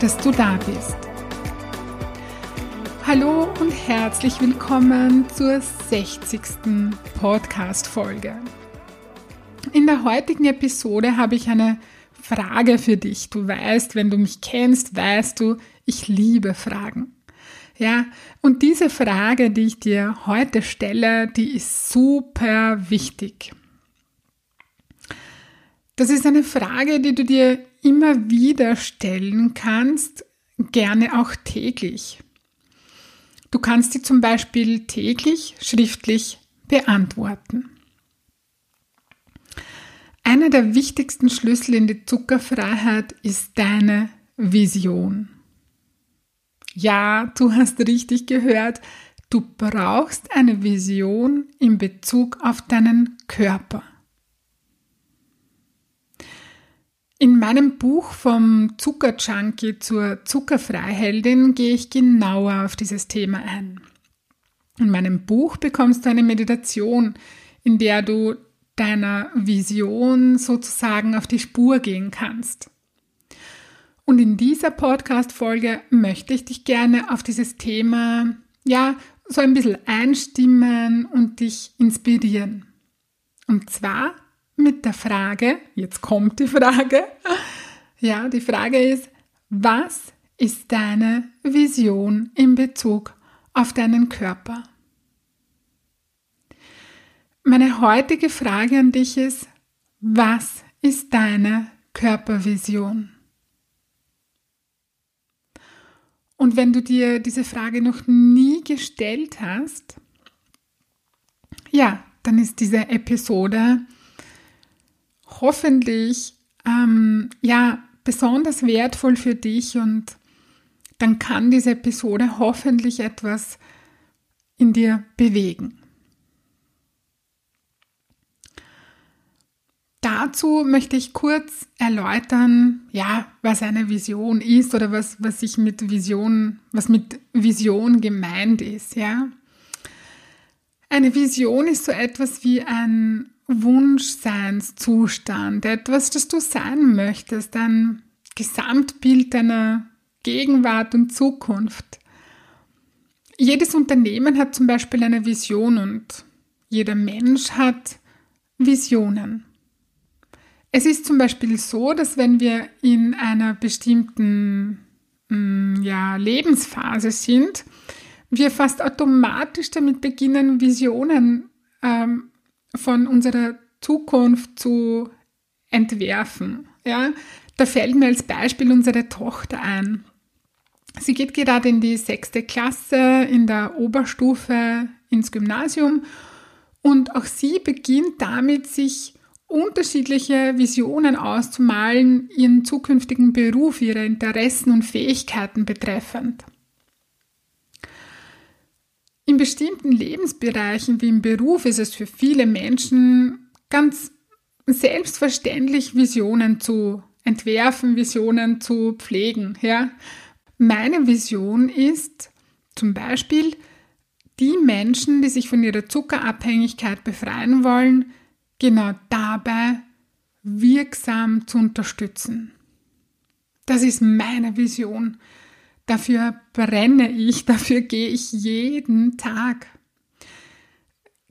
dass du da bist. Hallo und herzlich willkommen zur 60. Podcast-Folge. In der heutigen Episode habe ich eine Frage für dich. Du weißt, wenn du mich kennst, weißt du, ich liebe Fragen. Ja, und diese Frage, die ich dir heute stelle, die ist super wichtig. Das ist eine Frage, die du dir immer wieder stellen kannst, gerne auch täglich. Du kannst sie zum Beispiel täglich schriftlich beantworten. Einer der wichtigsten Schlüssel in die Zuckerfreiheit ist deine Vision. Ja, du hast richtig gehört, du brauchst eine Vision in Bezug auf deinen Körper. In meinem Buch vom Zuckerjunkie zur Zuckerfreiheldin gehe ich genauer auf dieses Thema ein. In meinem Buch bekommst du eine Meditation, in der du deiner Vision sozusagen auf die Spur gehen kannst. Und in dieser Podcast-Folge möchte ich dich gerne auf dieses Thema, ja, so ein bisschen einstimmen und dich inspirieren. Und zwar mit der Frage, jetzt kommt die Frage, ja, die Frage ist, was ist deine Vision in Bezug auf deinen Körper? Meine heutige Frage an dich ist, was ist deine Körpervision? Und wenn du dir diese Frage noch nie gestellt hast, ja, dann ist diese Episode hoffentlich ähm, ja besonders wertvoll für dich und dann kann diese Episode hoffentlich etwas in dir bewegen. Dazu möchte ich kurz erläutern, ja, was eine Vision ist oder was, was ich mit Vision, was mit Vision gemeint ist, ja. Eine Vision ist so etwas wie ein Wunschseinszustand, etwas, das du sein möchtest, ein Gesamtbild deiner Gegenwart und Zukunft. Jedes Unternehmen hat zum Beispiel eine Vision und jeder Mensch hat Visionen. Es ist zum Beispiel so, dass wenn wir in einer bestimmten mm, ja, Lebensphase sind, wir fast automatisch damit beginnen, Visionen ähm, von unserer Zukunft zu entwerfen. Ja? Da fällt mir als Beispiel unsere Tochter ein. Sie geht gerade in die sechste Klasse in der Oberstufe ins Gymnasium und auch sie beginnt damit, sich unterschiedliche Visionen auszumalen, ihren zukünftigen Beruf, ihre Interessen und Fähigkeiten betreffend. In bestimmten Lebensbereichen wie im Beruf ist es für viele Menschen ganz selbstverständlich, Visionen zu entwerfen, Visionen zu pflegen. Ja? Meine Vision ist zum Beispiel, die Menschen, die sich von ihrer Zuckerabhängigkeit befreien wollen, genau dabei wirksam zu unterstützen. Das ist meine Vision. Dafür brenne ich, dafür gehe ich jeden Tag.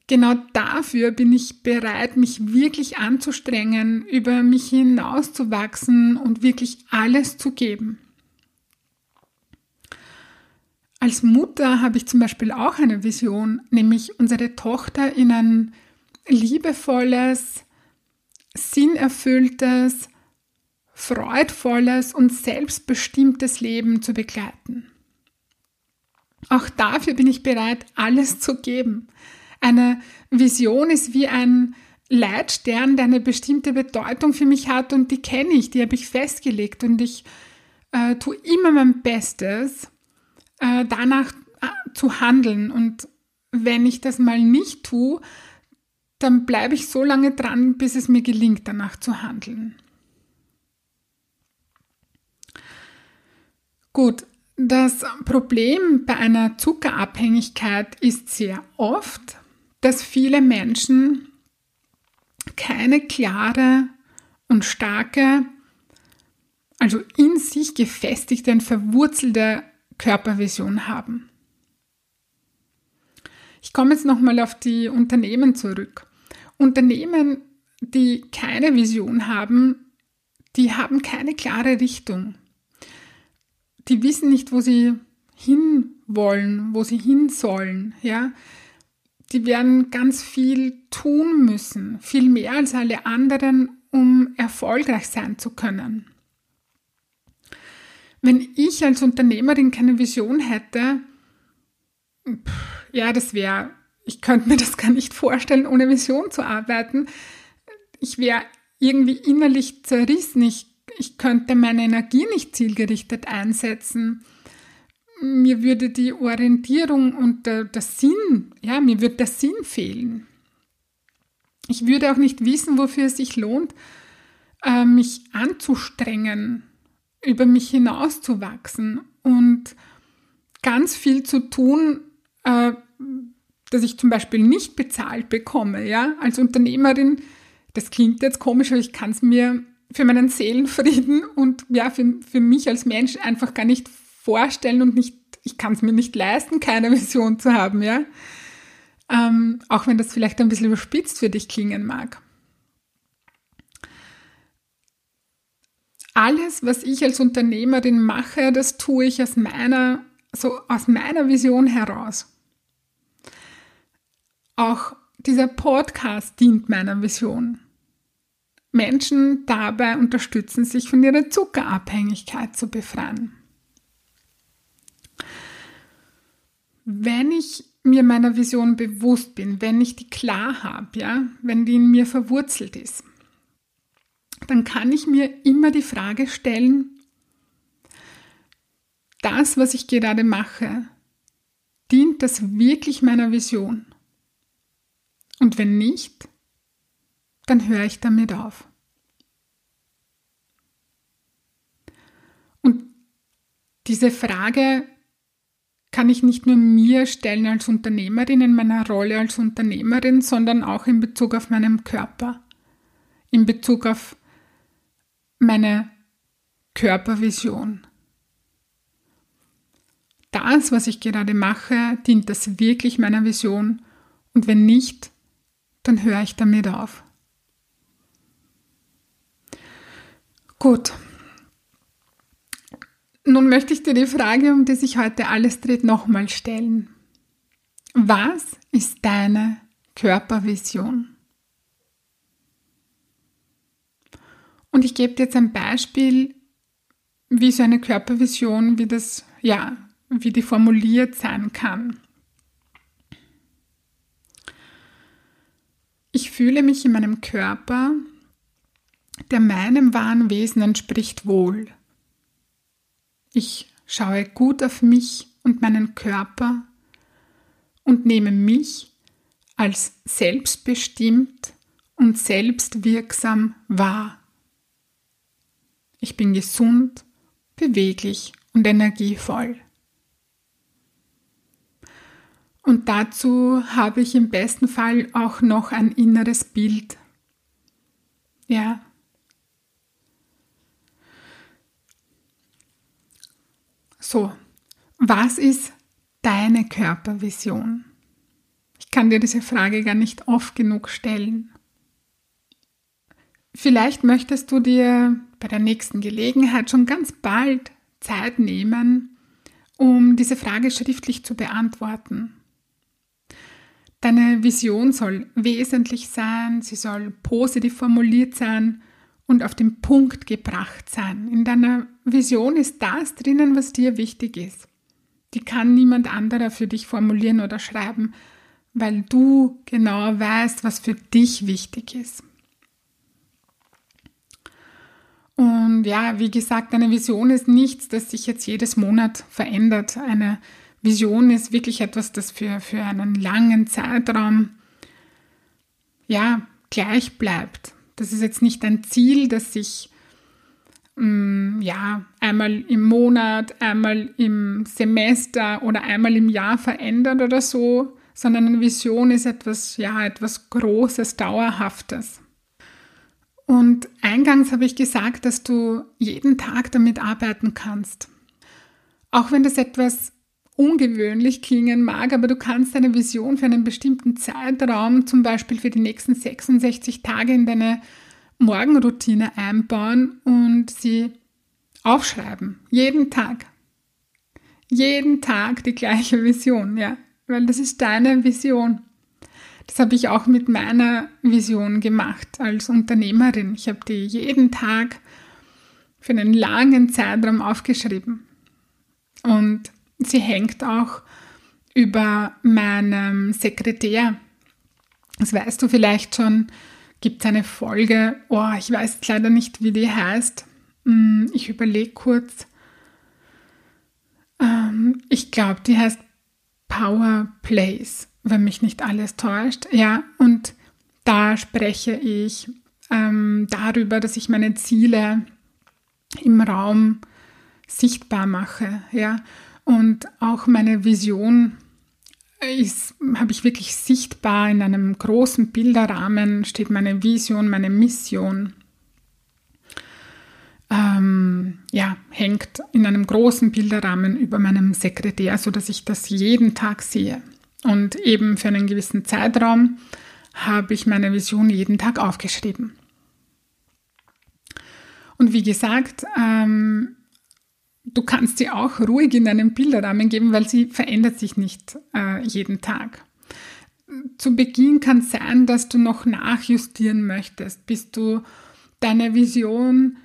Genau dafür bin ich bereit, mich wirklich anzustrengen, über mich hinauszuwachsen und wirklich alles zu geben. Als Mutter habe ich zum Beispiel auch eine Vision, nämlich unsere Tochter in ein liebevolles, sinnerfülltes, freudvolles und selbstbestimmtes Leben zu begleiten. Auch dafür bin ich bereit, alles zu geben. Eine Vision ist wie ein Leitstern, der eine bestimmte Bedeutung für mich hat und die kenne ich, die habe ich festgelegt und ich äh, tue immer mein Bestes, äh, danach äh, zu handeln. Und wenn ich das mal nicht tue, dann bleibe ich so lange dran, bis es mir gelingt, danach zu handeln. Gut, das Problem bei einer Zuckerabhängigkeit ist sehr oft, dass viele Menschen keine klare und starke, also in sich gefestigte und verwurzelte Körpervision haben. Ich komme jetzt nochmal auf die Unternehmen zurück. Unternehmen, die keine Vision haben, die haben keine klare Richtung. Die wissen nicht, wo sie hinwollen, wo sie hin sollen, ja. Die werden ganz viel tun müssen, viel mehr als alle anderen, um erfolgreich sein zu können. Wenn ich als Unternehmerin keine Vision hätte, ja, das wäre, ich könnte mir das gar nicht vorstellen, ohne Vision zu arbeiten. Ich wäre irgendwie innerlich zerrissen. Ich, ich könnte meine Energie nicht zielgerichtet einsetzen. Mir würde die Orientierung und der, der Sinn, ja, mir würde der Sinn fehlen. Ich würde auch nicht wissen, wofür es sich lohnt, äh, mich anzustrengen, über mich hinauszuwachsen und ganz viel zu tun, äh, dass ich zum Beispiel nicht bezahlt bekomme, ja, als Unternehmerin. Das klingt jetzt komisch, aber ich kann es mir für meinen Seelenfrieden und ja, für, für mich als Mensch einfach gar nicht vorstellen und nicht, ich kann es mir nicht leisten, keine Vision zu haben, ja. Ähm, auch wenn das vielleicht ein bisschen überspitzt für dich klingen mag. alles, was ich als Unternehmerin mache, das tue ich aus meiner, so aus meiner Vision heraus. Auch dieser Podcast dient meiner Vision. Menschen dabei unterstützen, sich von ihrer Zuckerabhängigkeit zu befreien. Wenn ich mir meiner Vision bewusst bin, wenn ich die klar habe, ja, wenn die in mir verwurzelt ist, dann kann ich mir immer die Frage stellen, das, was ich gerade mache, dient das wirklich meiner Vision? Und wenn nicht, dann höre ich damit auf. Und diese Frage kann ich nicht nur mir stellen als Unternehmerin in meiner Rolle als Unternehmerin, sondern auch in Bezug auf meinen Körper, in Bezug auf meine Körpervision. Das, was ich gerade mache, dient das wirklich meiner Vision und wenn nicht, dann höre ich damit auf. Gut. Nun möchte ich dir die Frage, um die sich heute alles dreht, nochmal stellen. Was ist deine Körpervision? Und ich gebe dir jetzt ein Beispiel, wie so eine Körpervision, wie das, ja, wie die formuliert sein kann. Ich fühle mich in meinem Körper, der meinem wahren Wesen entspricht, wohl. Ich schaue gut auf mich und meinen Körper und nehme mich als selbstbestimmt und selbstwirksam wahr. Ich bin gesund, beweglich und energievoll. Und dazu habe ich im besten Fall auch noch ein inneres Bild. Ja. So, was ist deine Körpervision? Ich kann dir diese Frage gar nicht oft genug stellen. Vielleicht möchtest du dir bei der nächsten Gelegenheit schon ganz bald Zeit nehmen, um diese Frage schriftlich zu beantworten. Deine Vision soll wesentlich sein, sie soll positiv formuliert sein und auf den Punkt gebracht sein. In deiner Vision ist das drinnen, was dir wichtig ist. Die kann niemand anderer für dich formulieren oder schreiben, weil du genau weißt, was für dich wichtig ist. Und ja, wie gesagt, eine Vision ist nichts, das sich jetzt jedes Monat verändert. Eine Vision ist wirklich etwas, das für, für einen langen Zeitraum ja, gleich bleibt. Das ist jetzt nicht ein Ziel, das sich mm, ja, einmal im Monat, einmal im Semester oder einmal im Jahr verändert oder so, sondern eine Vision ist etwas, ja, etwas Großes, Dauerhaftes. Und eingangs habe ich gesagt, dass du jeden Tag damit arbeiten kannst. Auch wenn das etwas ungewöhnlich klingen mag, aber du kannst eine Vision für einen bestimmten Zeitraum, zum Beispiel für die nächsten 66 Tage in deine Morgenroutine einbauen und sie aufschreiben. Jeden Tag. Jeden Tag die gleiche Vision, ja. Weil das ist deine Vision. Das habe ich auch mit meiner Vision gemacht als Unternehmerin. Ich habe die jeden Tag für einen langen Zeitraum aufgeschrieben. Und sie hängt auch über meinem Sekretär. Das weißt du vielleicht schon, gibt es eine Folge, oh, ich weiß leider nicht, wie die heißt. Hm, ich überlege kurz. Ähm, ich glaube, die heißt Power Place, wenn mich nicht alles täuscht. Ja, und da spreche ich ähm, darüber, dass ich meine Ziele im Raum sichtbar mache. Ja, und auch meine Vision habe ich wirklich sichtbar in einem großen Bilderrahmen, steht meine Vision, meine Mission. Ähm, ja, hängt in einem großen Bilderrahmen über meinem Sekretär, sodass ich das jeden Tag sehe. Und eben für einen gewissen Zeitraum habe ich meine Vision jeden Tag aufgeschrieben. Und wie gesagt, ähm, du kannst sie auch ruhig in einen Bilderrahmen geben, weil sie verändert sich nicht äh, jeden Tag. Zu Beginn kann es sein, dass du noch nachjustieren möchtest, bis du deine Vision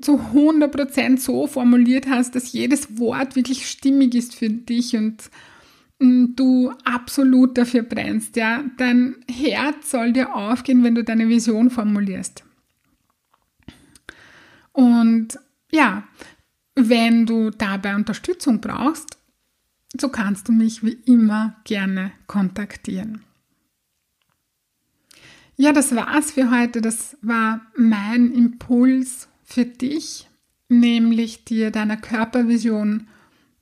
zu 100% so formuliert hast, dass jedes Wort wirklich stimmig ist für dich und mm, du absolut dafür brennst. Ja? Dein Herz soll dir aufgehen, wenn du deine Vision formulierst. Und ja, wenn du dabei Unterstützung brauchst, so kannst du mich wie immer gerne kontaktieren. Ja, das war's für heute. Das war mein Impuls für dich, nämlich dir deiner Körpervision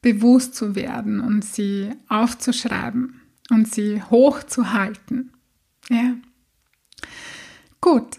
bewusst zu werden und sie aufzuschreiben und sie hochzuhalten. Ja. Gut,